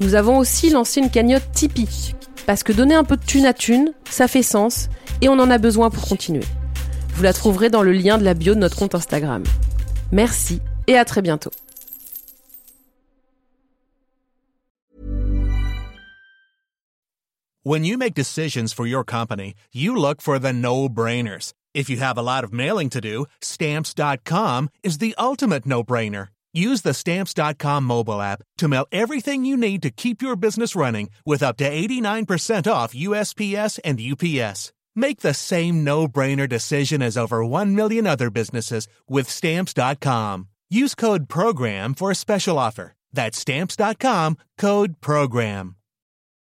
Nous avons aussi lancé une cagnotte Tipeee. Parce que donner un peu de thune à thune, ça fait sens et on en a besoin pour continuer. Vous la trouverez dans le lien de la bio de notre compte Instagram. Merci et à très bientôt. When you make decisions for your company, you look for the no-brainers. If you have a lot of mailing to do, stamps.com is the ultimate no-brainer. Use the stamps.com mobile app to mail everything you need to keep your business running with up to 89% off USPS and UPS. Make the same no-brainer decision as over 1 million other businesses with stamps.com. Use code PROGRAM for a special offer. That's stamps.com, code PROGRAM.